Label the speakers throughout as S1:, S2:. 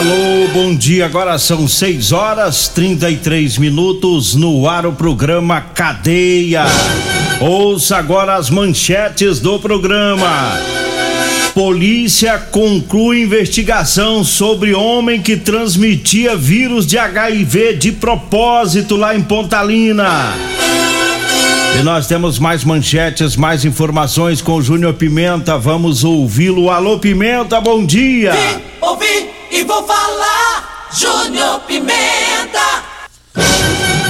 S1: Alô, bom dia. Agora são 6 horas 33 minutos no ar o programa Cadeia. Ouça agora as manchetes do programa. Polícia conclui investigação sobre homem que transmitia vírus de HIV de propósito lá em Pontalina. E nós temos mais manchetes, mais informações com o Júnior Pimenta. Vamos ouvi-lo. Alô, Pimenta, bom dia.
S2: Vim, ouvi e vou falar. Júnior Pimenta.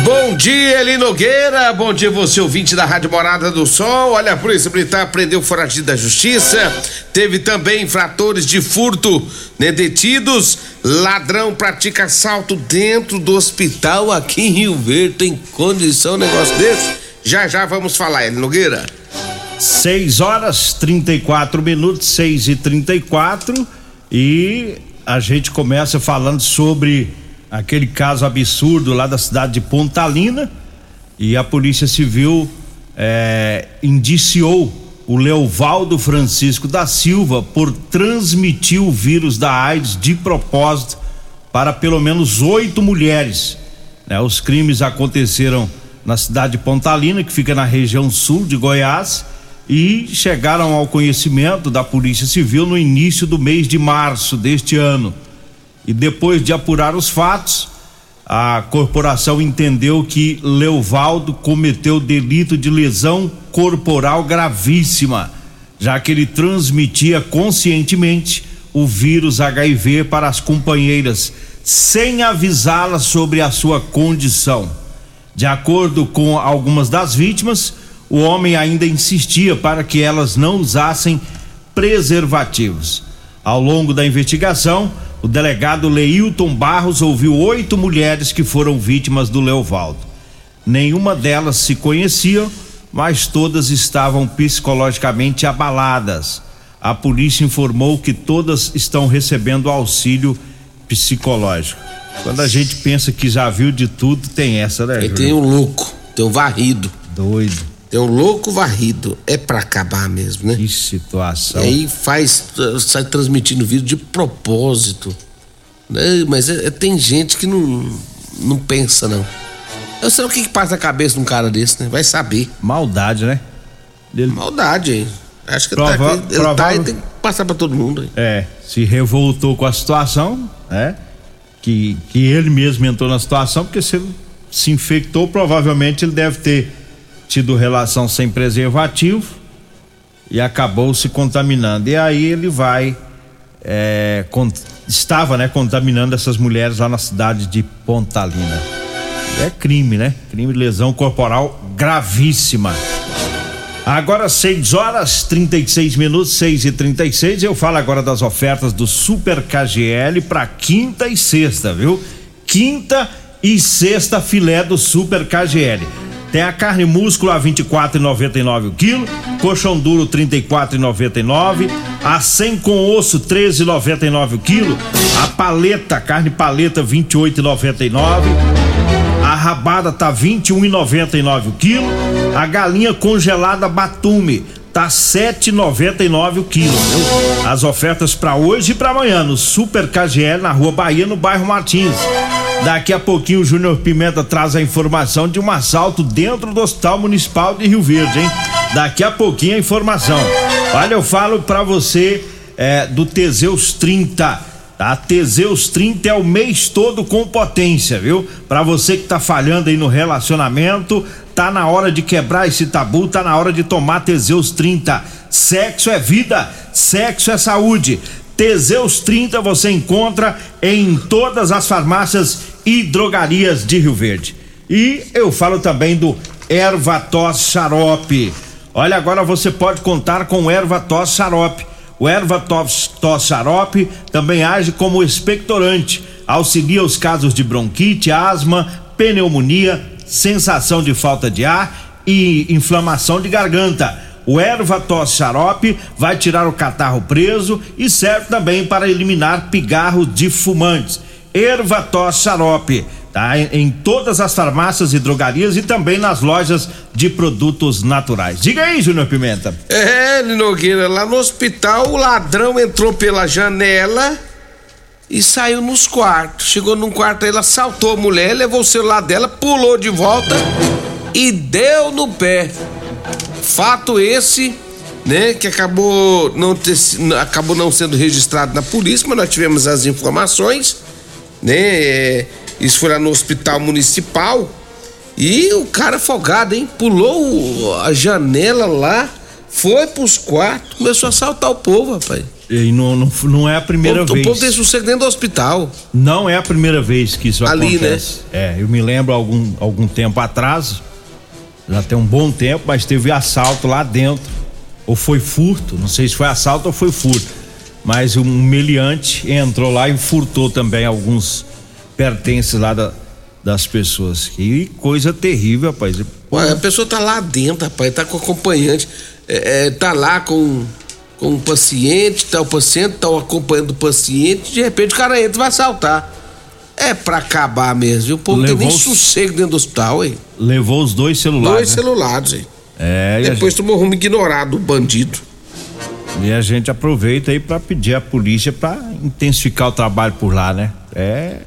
S3: Bom dia, Eli Nogueira. Bom dia, você ouvinte da Rádio Morada do Sol. Olha, a Polícia Militar prendeu foragido da Justiça. Teve também infratores de furto né, detidos. Ladrão pratica assalto dentro do hospital aqui em Rio Verde. Tem condição um negócio desse? Já já vamos falar, Eli Nogueira.
S1: 6 horas 34 minutos, 6 e 34 e a gente começa falando sobre aquele caso absurdo lá da cidade de Pontalina e a Polícia Civil eh, indiciou o Leovaldo Francisco da Silva por transmitir o vírus da AIDS de propósito para pelo menos oito mulheres. né? Os crimes aconteceram na cidade de Pontalina, que fica na região sul de Goiás, e chegaram ao conhecimento da Polícia Civil no início do mês de março deste ano. E depois de apurar os fatos, a corporação entendeu que Leovaldo cometeu delito de lesão corporal gravíssima, já que ele transmitia conscientemente o vírus HIV para as companheiras, sem avisá-las sobre a sua condição. De acordo com algumas das vítimas, o homem ainda insistia para que elas não usassem preservativos. Ao longo da investigação, o delegado Leilton Barros ouviu oito mulheres que foram vítimas do Leovaldo. Nenhuma delas se conhecia, mas todas estavam psicologicamente abaladas. A polícia informou que todas estão recebendo auxílio psicológico. Quando a gente pensa que já viu de tudo, tem essa, né? Júlio?
S3: tem um louco, tem um varrido.
S1: Doido.
S3: Tem um louco varrido. É pra acabar mesmo, né?
S1: Que situação.
S3: E aí faz, sai transmitindo vídeo de propósito. Né? Mas é- é- tem gente que não, não pensa, não. Eu sei o que, que passa na cabeça de um cara desse, né? Vai saber.
S1: Maldade, né? Ele,
S3: Maldade. Acho que
S1: Prova-
S3: ele tá, ele tá e tem que passar pra todo mundo aí.
S1: é, se revoltou com a situação, né? Que, que ele mesmo entrou na situação, porque se se infectou, provavelmente ele deve ter tido relação sem preservativo e acabou se contaminando. E aí ele vai. é, estava, né, contaminando essas mulheres lá na cidade de Pontalina. É crime, né? Crime de lesão corporal gravíssima. Agora 6 horas 36 minutos, 6 e 36 Eu falo agora das ofertas do Super KGL para quinta e sexta, viu? Quinta e sexta filé do Super KGL. Tem a carne músculo a 24,99 o quilo, colchão duro 34,99, a 100 com osso 13,99 o quilo, a paleta, carne paleta 28,99. A rabada tá 21,99 o quilo. A galinha congelada Batume tá 7,99 o quilo. viu? As ofertas para hoje e para amanhã no Super KGL na Rua Bahia, no bairro Martins. Daqui a pouquinho o Júnior Pimenta traz a informação de um assalto dentro do Hospital Municipal de Rio Verde, hein? Daqui a pouquinho a informação. Olha, eu falo para você é, do Teseus 30. Tá? Teseus 30 é o mês todo com potência, viu? Pra você que tá falhando aí no relacionamento, tá na hora de quebrar esse tabu, tá na hora de tomar Teseus 30. Sexo é vida, sexo é saúde. Teseus 30 você encontra em todas as farmácias e drogarias de Rio Verde. E eu falo também do Erva Tos Xarope. Olha, agora você pode contar com Erva Tos Xarope O erva tos, xarope também age como expectorante, auxilia os casos de bronquite, asma, pneumonia, sensação de falta de ar e inflamação de garganta. O erva tos xarope vai tirar o catarro preso e serve também para eliminar pigarros de fumantes. Erva tos xarope tá? Em, todas as farmácias e drogarias e também nas lojas de produtos naturais. Diga aí, Júnior Pimenta.
S3: É, Linogueira, lá no hospital o ladrão entrou pela janela e saiu nos quartos. Chegou num quarto, ele assaltou a mulher, levou o celular dela, pulou de volta e deu no pé. Fato esse, né, que acabou não ter, acabou não sendo registrado na polícia, mas nós tivemos as informações, né? É, isso foi lá no hospital municipal. E o cara folgado, hein? Pulou a janela lá, foi pros quartos, começou a assaltar o povo, rapaz.
S1: E não, não, não é a primeira
S3: o,
S1: vez.
S3: O povo tem sossego dentro do hospital.
S1: Não é a primeira vez que isso
S3: Ali,
S1: acontece.
S3: né?
S1: acontece. É, eu me lembro algum, algum tempo atrás, já tem um bom tempo, mas teve assalto lá dentro. Ou foi furto, não sei se foi assalto ou foi furto. Mas um meliante entrou lá e furtou também alguns pertences lá da, das pessoas. Que coisa terrível, rapaz.
S3: Ué, a pessoa tá lá dentro, rapaz, tá com acompanhante, é, é, tá lá com, com o paciente, tá o paciente, tá acompanhando o paciente, de repente o cara entra e vai assaltar. É pra acabar mesmo? O povo
S1: Levou
S3: tem nem
S1: os-
S3: sossego dentro do hospital, hein?
S1: Levou os dois celulares.
S3: Dois
S1: né?
S3: celulares, hein?
S1: É,
S3: Depois tomou rumo ignorado, o bandido.
S1: E a gente aproveita aí pra pedir à polícia pra intensificar o trabalho por lá, né? É.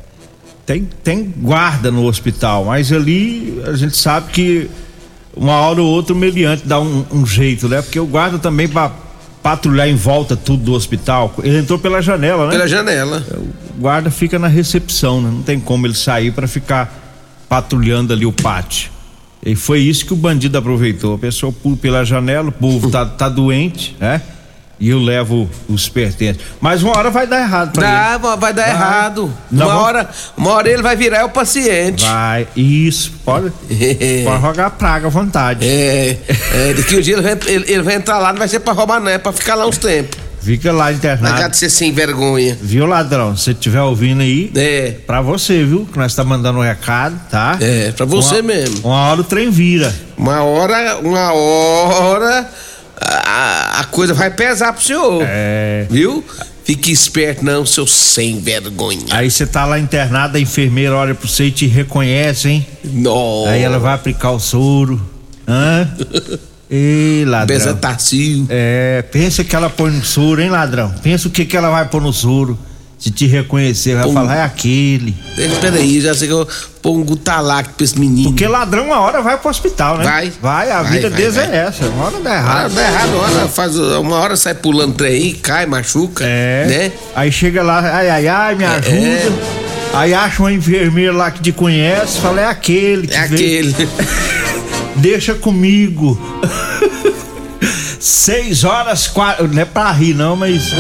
S1: Tem, tem guarda no hospital, mas ali a gente sabe que uma hora ou outra o meliante dá um, um jeito, né? Porque o guarda também pra patrulhar em volta tudo do hospital. Ele entrou pela janela, né?
S3: Pela janela.
S1: O guarda fica na recepção, né? Não tem como ele sair para ficar patrulhando ali o pátio. E foi isso que o bandido aproveitou. A pessoa pula pela janela, o povo tá, tá doente, né? E eu levo os pertences. Mas uma hora vai dar errado pra
S3: Dá, vai- vai dar
S1: Vai.
S3: errado.
S1: Não,
S3: uma,
S1: vamos-
S3: hora, uma hora ele vai virar o paciente.
S1: ele. Vai, isso, pode, pode jogar praga à vontade.
S3: É, é, daqui um dia ele vai, ele, ele vai entrar lá, não vai ser pra roubar, não, é pra ficar lá uns tempos.
S1: Fica lá internado.
S3: de ser sem vergonha.
S1: Viu, ladrão? Se estiver ouvindo aí,
S3: É,
S1: pra você, viu? Que nós tá mandando um recado, tá?
S3: é, pra você
S1: Uma-
S3: mesmo.
S1: Uma hora o trem vira.
S3: Uma hora, uma hora, a, a coisa vai pesar pro senhor.
S1: É.
S3: Viu? Fique esperto, não, seu sem vergonha.
S1: Aí você tá lá internado, a enfermeira olha pra você e te reconhece, hein?
S3: Nossa.
S1: Aí ela vai aplicar o soro. Hã? Ei, ladrão.
S3: Bezetacil.
S1: É, pensa que ela põe no soro, hein, ladrão? Pensa o que que ela vai pôr no soro. Se te reconhecer, vai falar, é aquele.
S3: Espera aí, já sei que eu pôr um gutalac pra esse menino.
S1: Porque ladrão uma hora vai pro hospital, né?
S3: Vai.
S1: Vai, a
S3: Vai,
S1: vida
S3: vai,
S1: deles
S3: vai.
S1: é essa. Uma hora dá errado.
S3: dá errado, uma hora, faz, uma hora sai pulando trem aí, cai, machuca.
S1: É.
S3: Né?
S1: Aí chega lá, ai, ai, ai, me ajuda. Aí acha uma enfermeira lá que te conhece, fala, é aquele que
S3: É
S1: veio.
S3: aquele.
S1: Deixa comigo. Seis horas, quatro. Não é pra rir, não, mas.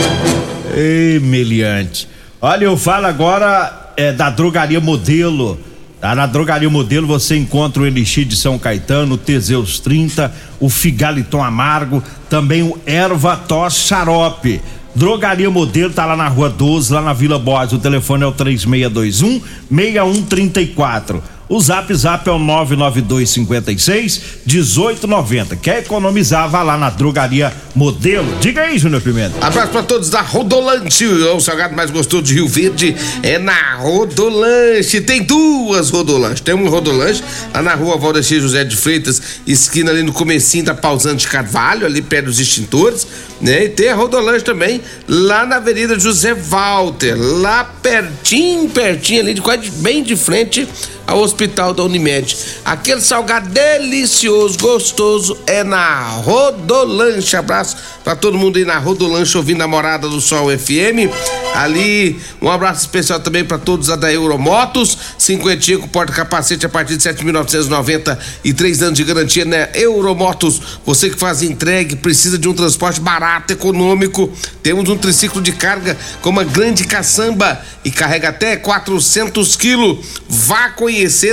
S1: Ei, meliante. Olha, eu falo agora é, da drogaria modelo. Tá? Na drogaria modelo você encontra o Elixir de São Caetano, o Teseus 30, o Figaliton Amargo, também o Erva Tos Xarope. Drogaria Modelo tá lá na rua 12, lá na Vila Borges. O telefone é o 3621 6134. O zap zap é o 992 56 1890. Quer economizar? Vá lá na drogaria Modelo. Diga aí, Júnior Pimenta.
S3: Abraço pra todos da Rodolanche, o salgado mais gostoso de Rio Verde é na Rodolanche. Tem duas Rodolanches. Tem um Rodolanche lá na rua Valdecir José de Freitas, esquina ali no comecinho da Pausante Carvalho, ali perto dos extintores, né? E tem a Rodolanche também lá na Avenida José Walter, lá pertinho, pertinho ali, de quase bem de frente ao Hospital da Unimed. Aquele salgado delicioso, gostoso, é na Rodolanche. Abraço pra todo mundo aí na Rodolanche ouvindo a Morada do Sol FM. Ali, um abraço especial também pra todos a da Euromotos. Cinquentinha com porta-capacete a partir de 7.990 e três anos de garantia, né? Euromotos, você que faz entregue, precisa de um transporte barato, econômico. Temos um triciclo de carga com uma grande caçamba e carrega até 400 quilos. Vá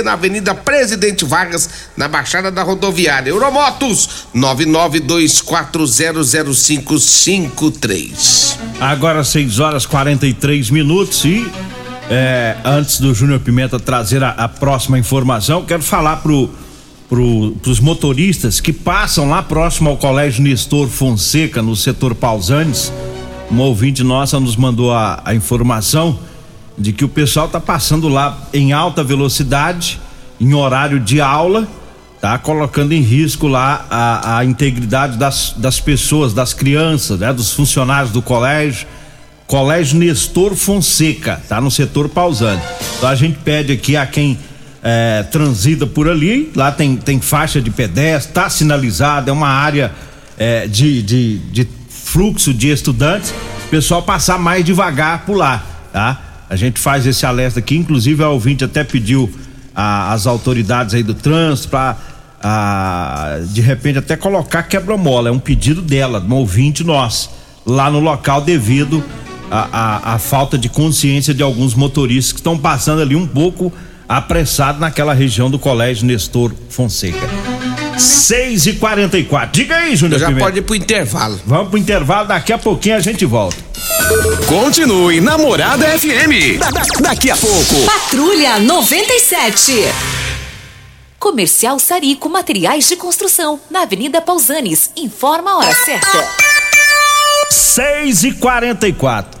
S3: na Avenida Presidente Vargas, na Baixada da Rodoviária. Euromotos 992400553.
S1: Agora 6 horas 43 minutos e é, antes do Júnior Pimenta trazer a, a, próxima informação, quero falar pro, pro, pros motoristas que passam lá próximo ao Colégio Nestor Fonseca, no setor Pausanes. Uma ouvinte nossa nos mandou a, a informação de que o pessoal tá passando lá em alta velocidade, em horário de aula, tá colocando em risco lá a, a integridade das, das pessoas, das crianças, né, dos funcionários do colégio. Colégio Nestor Fonseca, tá no setor Pausante. Então a gente pede aqui a quem é, transita por ali, lá tem, tem faixa de pedestre, tá sinalizada, é uma área é, de, de, de fluxo de estudantes, pessoal passar mais devagar por lá, tá? A gente faz esse alerta aqui, inclusive a ouvinte até pediu a, as autoridades aí do trânsito para de repente até colocar quebra-mola, é um pedido dela, de um ouvinte nosso, lá no local devido a falta de consciência de alguns motoristas que estão passando ali um pouco apressado naquela região do Colégio Nestor Fonseca. 6 e 44 Diga aí, Júnior.
S3: Já Pimenta. pode ir pro intervalo.
S1: Vamos pro intervalo, daqui a pouquinho a gente volta.
S4: Continue Namorada FM. Da, da, daqui a pouco.
S5: Patrulha 97. Comercial Sarico Materiais de Construção, na Avenida Pausanes. Informa a hora certa.
S1: 6 e 44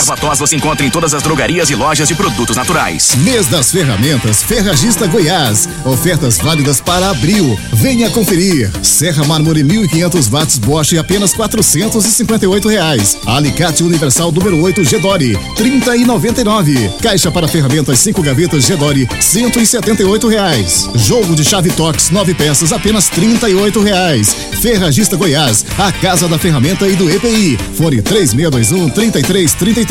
S6: Erva tos você encontra em todas as drogarias e lojas de produtos naturais.
S7: Mês das Ferramentas Ferragista Goiás. Ofertas válidas para abril. Venha conferir. Serra Mármore 1500 watts Bosch apenas 458 reais. Alicate Universal número 8 Gedore 30 e 99. Caixa para ferramentas 5 gavetas Gedore 178 reais. Jogo de chave Tox 9 peças apenas 38 reais. Ferragista Goiás, a casa da ferramenta e do EPI. Fone 3621 3333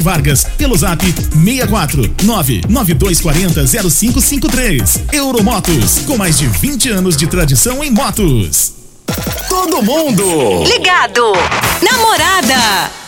S8: Vargas, pelo zap 64 99240 0553. Euromotos, com mais de 20 anos de tradição em motos.
S4: Todo mundo
S5: ligado. Namorada.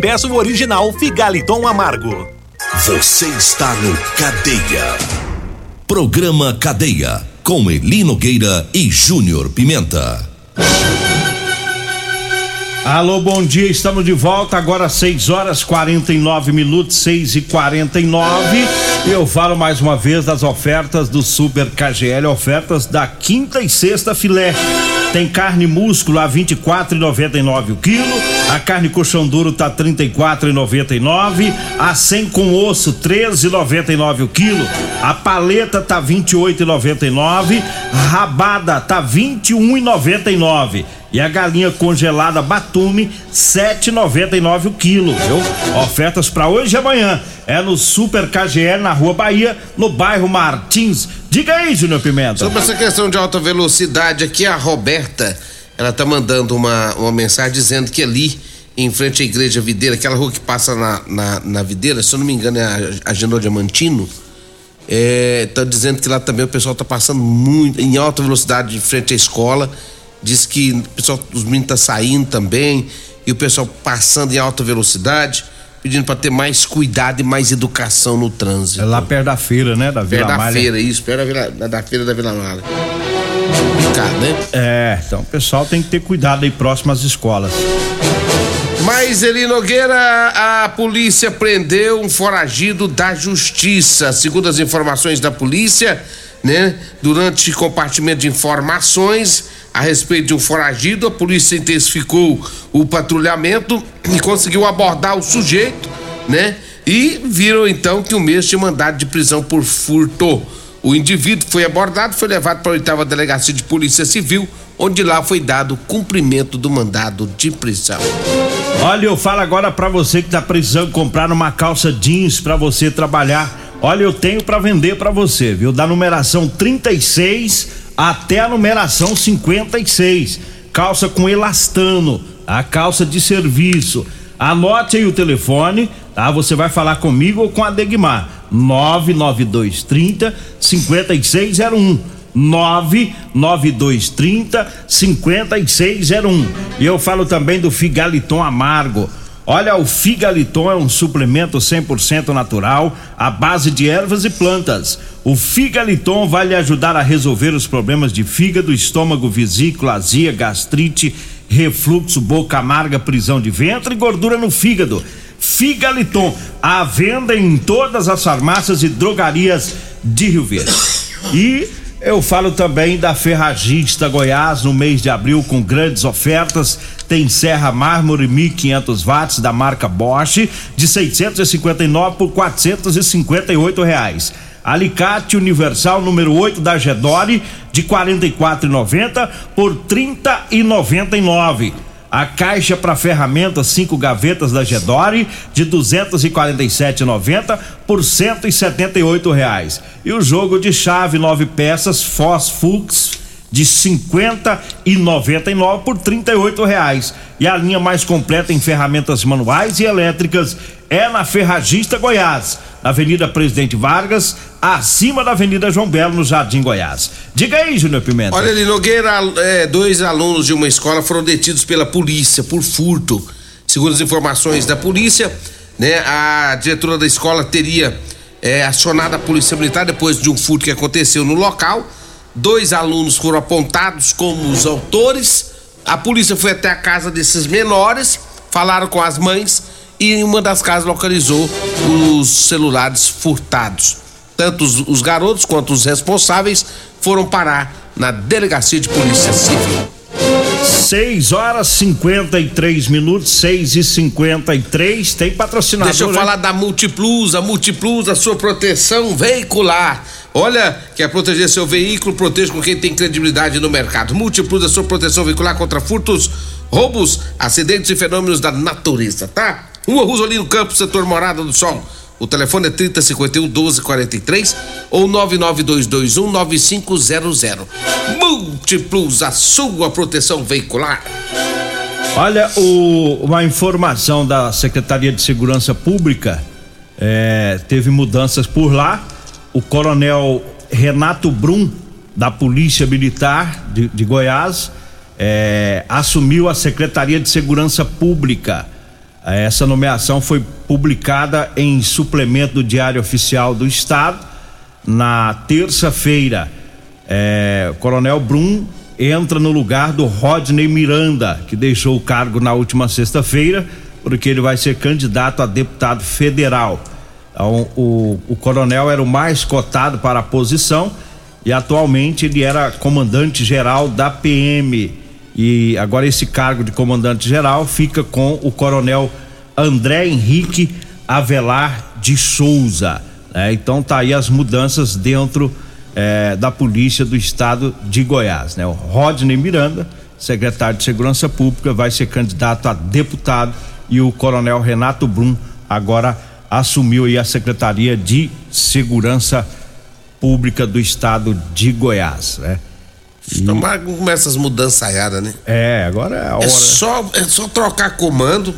S9: peça o original Figaliton Amargo.
S10: Você está no Cadeia. Programa Cadeia. Com Eli Nogueira e Júnior Pimenta.
S1: Alô, bom dia, estamos de volta agora 6 horas 49 minutos, 6 e 49 Eu falo mais uma vez das ofertas do Super KGL, ofertas da quinta e sexta filé. Tem carne músculo a 24,99 o quilo, a carne colchão duro tá 34,99, a 100 com osso 13,99 o quilo, a paleta tá 28,99, rabada tá 21,99 e a galinha congelada Batume 7,99 o quilo, viu? Ofertas para hoje e amanhã é no Super KGL na Rua Bahia, no bairro Martins. Diga aí, Júnior Pimenta.
S3: Sobre essa questão de alta velocidade aqui a Roberta, ela tá mandando uma, uma mensagem dizendo que ali em frente à igreja Videira, aquela rua que passa na, na, na Videira, se eu não me engano é a, a Genô Diamantino, é, tá dizendo que lá também o pessoal tá passando muito em alta velocidade de frente à escola diz que o pessoal, os meninos tá saindo também e o pessoal passando em alta velocidade, pedindo para ter mais cuidado e mais educação no trânsito.
S1: É lá perto da feira, né, da Vila
S3: Perto da
S1: Malha.
S3: feira, isso, perto da, Vila- da feira da Vila Malha. Complicado, né?
S1: É, então o pessoal tem que ter cuidado aí próximo às escolas.
S3: Mas Eli Nogueira, a polícia prendeu um foragido da justiça. Segundo as informações da polícia, né? Durante compartimento de informações a respeito de um foragido, a polícia intensificou o patrulhamento e conseguiu abordar o sujeito, né? E viram então que o mesmo tinha mandado de prisão por furto. O indivíduo foi abordado, foi levado para a oitava delegacia de polícia civil, onde lá foi dado cumprimento do mandado de prisão.
S1: Olha, eu falo agora pra você que tá precisando comprar uma calça jeans pra você trabalhar. Olha, eu tenho pra vender pra você, viu? Da numeração 36 até a numeração 56. Calça com elastano, a calça de serviço. Anote aí o telefone, tá? Você vai falar comigo ou com a Degmar. 99230 5601. 99230 5601. E eu falo também do Figaliton Amargo. Olha, o Figaliton é um suplemento 100% natural à base de ervas e plantas. O Figaliton vai lhe ajudar a resolver os problemas de fígado, estômago, vesícula, azia, gastrite, refluxo, boca amarga, prisão de ventre e gordura no fígado. Figaliton, à venda em todas as farmácias e drogarias de Rio Verde. E eu falo também da Ferragista Goiás no mês de abril com grandes ofertas. Tem serra mármore 1500 watts da marca Bosch de 659 por 458 reais. Alicate Universal número 8 da Gedore de 44,90 por 30,99. A caixa para ferramentas cinco gavetas da Gedore de 247,90 por 178 reais. E o jogo de chave nove peças Foz Fux de 50 e 99 por 38 reais. E a linha mais completa em ferramentas manuais e elétricas é na Ferragista Goiás, na Avenida Presidente Vargas, acima da Avenida João Belo, no Jardim Goiás. Diga aí, Júnior Pimenta.
S3: Olha ali, Nogueira, é, dois alunos de uma escola foram detidos pela polícia por furto. Segundo as informações da polícia, né, a diretora da escola teria é, acionado a polícia militar depois de um furto que aconteceu no local. Dois alunos foram apontados como os autores. A polícia foi até a casa desses menores, falaram com as mães e em uma das casas localizou os celulares furtados. Tanto os, os garotos quanto os responsáveis foram parar na delegacia de polícia civil.
S1: 6 horas 53 minutos, 6 e 53 Tem patrocinador.
S3: Deixa eu
S1: hein?
S3: falar da Multiplus, a Multiplus, a sua proteção veicular. Olha, quer proteger seu veículo, proteja com quem tem credibilidade no mercado. Multiplus, a sua proteção veicular contra furtos, roubos, acidentes e fenômenos da natureza, tá? Rua Rosolino Campos, setor Morada do Sol. O telefone é 3051 1243 ou 99221 9500. Multiplus, a sua proteção veicular.
S1: Olha, o- uma informação da Secretaria de Segurança Pública é, teve mudanças por lá. O coronel Renato Brum, da Polícia Militar de, de Goiás, é, assumiu a Secretaria de Segurança Pública. Essa nomeação foi publicada em suplemento do Diário Oficial do Estado na terça-feira. É, Coronel Brum entra no lugar do Rodney Miranda, que deixou o cargo na última sexta-feira, porque ele vai ser candidato a deputado federal. Então, o, o coronel era o mais cotado para a posição e atualmente ele era comandante geral da PM. E agora esse cargo de comandante geral fica com o coronel André Henrique Avelar de Souza. né? Então tá aí as mudanças dentro eh, da polícia do estado de Goiás. Né? O Rodney Miranda, secretário de Segurança Pública, vai ser candidato a deputado e o coronel Renato Brum agora assumiu aí a Secretaria de Segurança Pública do estado de Goiás. Né?
S3: Tomara que não comece essas mudanças aiadas, né?
S1: é, agora é a hora.
S3: É só, é só trocar comando,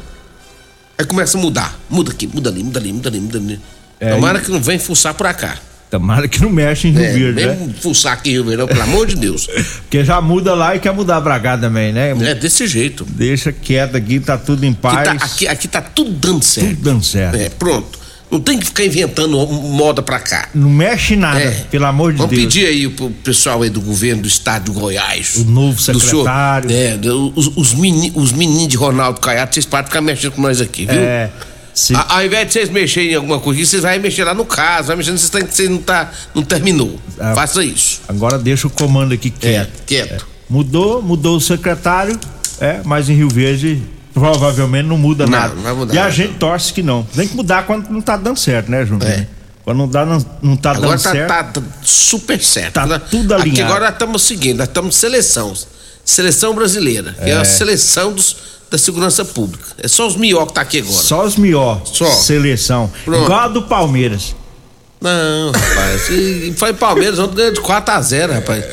S3: aí começa a mudar. Muda aqui, muda ali, muda ali, muda ali, muda ali.
S1: É,
S3: Tomara
S1: e-
S3: que não venha fuçar por cá.
S1: Tomara que não mexe em Rio
S3: É,
S1: Verde, né?
S3: vem fuçar aqui em Rio Verde, não, pelo amor de Deus.
S1: Porque já muda lá e quer mudar pra cá também, né?
S3: É desse jeito.
S1: Deixa quieto aqui, tá tudo em
S3: Aqui
S1: paz.
S3: tá, aqui, aqui tá tudo dando certo.
S1: Tudo dando certo.
S3: É, pronto. Não tem que ficar inventando moda pra cá.
S1: Não mexe nada,
S3: É.
S1: pelo amor de
S3: Vamos
S1: Deus.
S3: pedir aí pro pessoal aí do governo do estado de Goiás.
S1: O novo
S3: do senhor-
S1: secretário.
S3: é, os, os, meni- os meninos de Ronaldo Caiado, vocês podem ficar mexendo com nós aqui, viu?
S1: É. se-
S3: A- ao invés de vocês mexerem em alguma coisa, vocês vão mexer lá no caso, vai mexendo, vocês, têm que- vocês não, tá, não terminou.
S1: Ah.
S3: Faça isso.
S1: Agora deixa o comando aqui quieto.
S3: É, quieto.
S1: Mudou, mudou o secretário, é, mas em Rio Verde provavelmente não muda
S3: Não,
S1: nada.
S3: não vai mudar
S1: e a gente torce que não. Tem que mudar quando não tá dando certo, né, Júnior?
S3: É.
S1: Quando não, dá, não, não tá
S3: Agora
S1: dando
S3: tá,
S1: certo.
S3: tá- tá super certo.
S1: Tá
S3: né?
S1: tudo
S3: Aqui
S1: alinhado.
S3: agora nós estamos seguindo, nós estamos seleção. Seleção brasileira, que é,
S1: É.
S3: a seleção dos, da segurança pública. É só os mió que tá aqui agora.
S1: Só os mió.
S3: Só.
S1: Seleção.
S3: Pronto.
S1: Igual a do Palmeiras.
S3: Não, rapaz. E foi Palmeiras, ontem ganhou de 4x0, rapaz.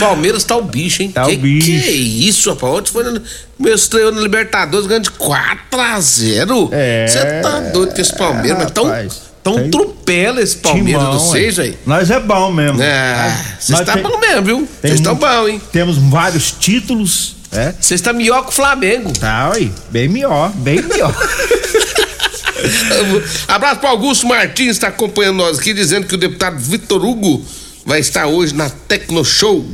S3: Palmeiras tá o bicho, hein?
S1: Tá o
S3: que,
S1: bicho.
S3: Que é isso, rapaz? Ontem foi no, meu estreou no Libertadores ganhando de 4x0.
S1: É.
S3: Você tá doido com esse Palmeiras, mas tão,
S1: rapaz.
S3: tão trupela esse Palmeiras
S1: Timão,
S3: vocês,
S1: ué.
S3: aí.
S1: Nós é bom mesmo.
S3: É, vocês
S1: Nós
S3: tá bom mesmo, viu? Vocês estão bom, hein?
S1: Temos vários títulos, é.
S3: Vocês estão melhor que o Flamengo.
S1: Tá, aí. Bem melhor, bem melhor.
S3: Abraço para Augusto Martins, está acompanhando nós aqui, dizendo que o deputado Vitor Hugo vai estar hoje na Tecno Show.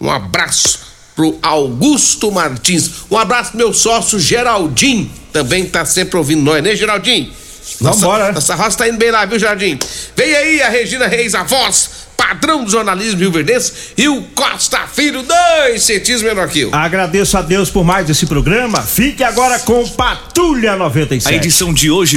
S3: Um abraço pro Augusto Martins. Um abraço pro meu sócio Geraldinho, também tá sempre ouvindo nós, né, Geraldinho?
S1: Vambora, né?
S3: Nossa roça tá indo bem lá, viu, Geraldinho? Vem aí a Regina Reis, a voz, padrão do jornalismo rio-verdense, e o Costa Filho, dois centímetros menor que eu.
S1: Agradeço a Deus por mais esse programa. Fique agora com Patrulha 97.
S6: A edição de hoje